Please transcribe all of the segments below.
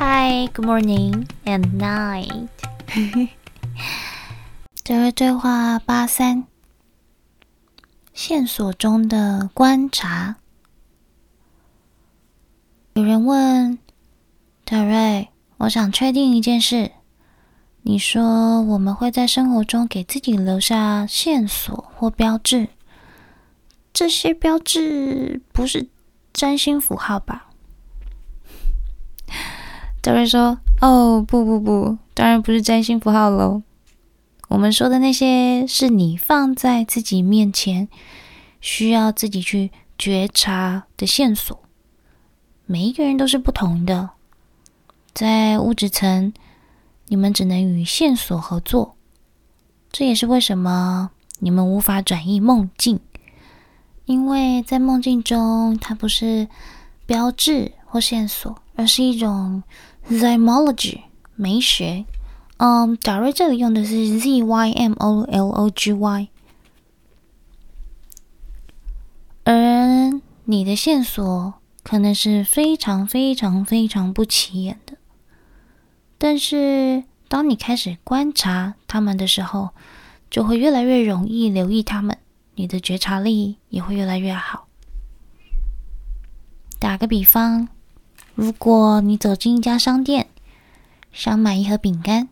Hi, good morning and night。这位对话八三，线索中的观察。有人问德瑞：“我想确定一件事。你说我们会在生活中给自己留下线索或标志，这些标志不是占星符号吧？”德瑞说：“哦，不不不，当然不是占星符号喽。我们说的那些是你放在自己面前，需要自己去觉察的线索。每一个人都是不同的，在物质层，你们只能与线索合作。这也是为什么你们无法转移梦境，因为在梦境中，它不是标志或线索。”而是一种 zymology 媒学，嗯，达瑞这里用的是 z y m o l o g y，而你的线索可能是非常非常非常不起眼的，但是当你开始观察他们的时候，就会越来越容易留意他们，你的觉察力也会越来越好。打个比方。如果你走进一家商店，想买一盒饼干，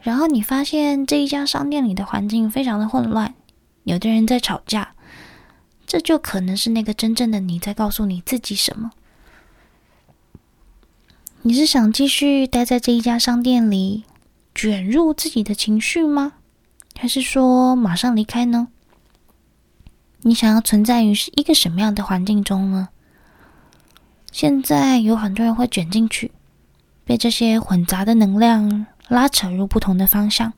然后你发现这一家商店里的环境非常的混乱，有的人在吵架，这就可能是那个真正的你在告诉你自己什么？你是想继续待在这一家商店里，卷入自己的情绪吗？还是说马上离开呢？你想要存在于一个什么样的环境中呢？现在有很多人会卷进去，被这些混杂的能量拉扯入不同的方向。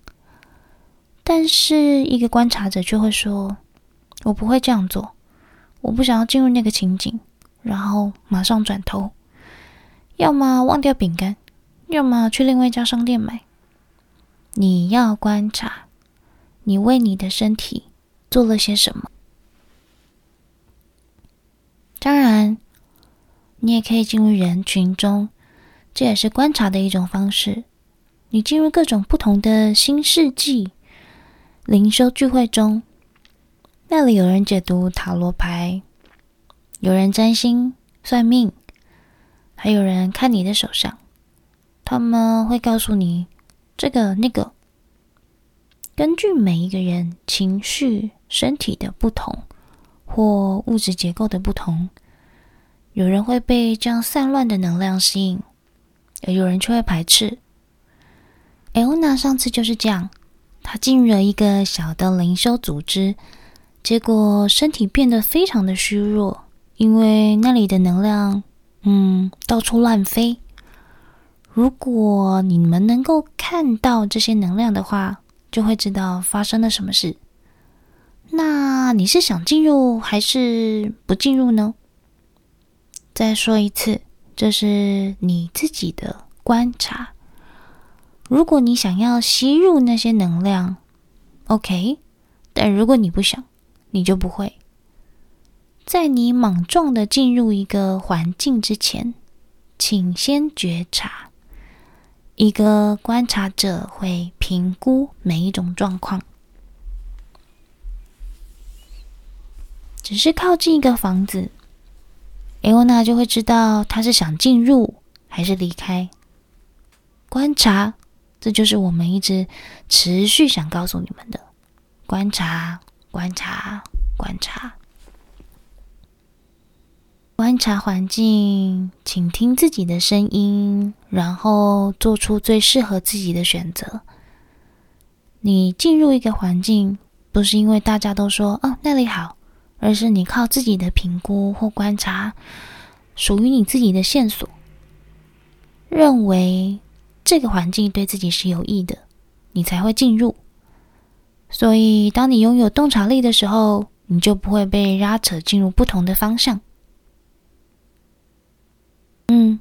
但是，一个观察者就会说：“我不会这样做，我不想要进入那个情景，然后马上转头，要么忘掉饼干，要么去另外一家商店买。”你要观察，你为你的身体做了些什么？当然。你也可以进入人群中，这也是观察的一种方式。你进入各种不同的新世纪灵修聚会中，那里有人解读塔罗牌，有人占星算命，还有人看你的手相。他们会告诉你这个那个，根据每一个人情绪、身体的不同，或物质结构的不同。有人会被这样散乱的能量吸引，而有人却会排斥。艾欧娜上次就是这样，她进入了一个小的灵修组织，结果身体变得非常的虚弱，因为那里的能量，嗯，到处乱飞。如果你们能够看到这些能量的话，就会知道发生了什么事。那你是想进入还是不进入呢？再说一次，这是你自己的观察。如果你想要吸入那些能量，OK；但如果你不想，你就不会。在你莽撞的进入一个环境之前，请先觉察。一个观察者会评估每一种状况。只是靠近一个房子。艾欧娜就会知道他是想进入还是离开。观察，这就是我们一直持续想告诉你们的：观察，观察，观察，观察环境，请听自己的声音，然后做出最适合自己的选择。你进入一个环境，不是因为大家都说“哦，那里好”。而是你靠自己的评估或观察，属于你自己的线索，认为这个环境对自己是有益的，你才会进入。所以，当你拥有洞察力的时候，你就不会被拉扯进入不同的方向。嗯，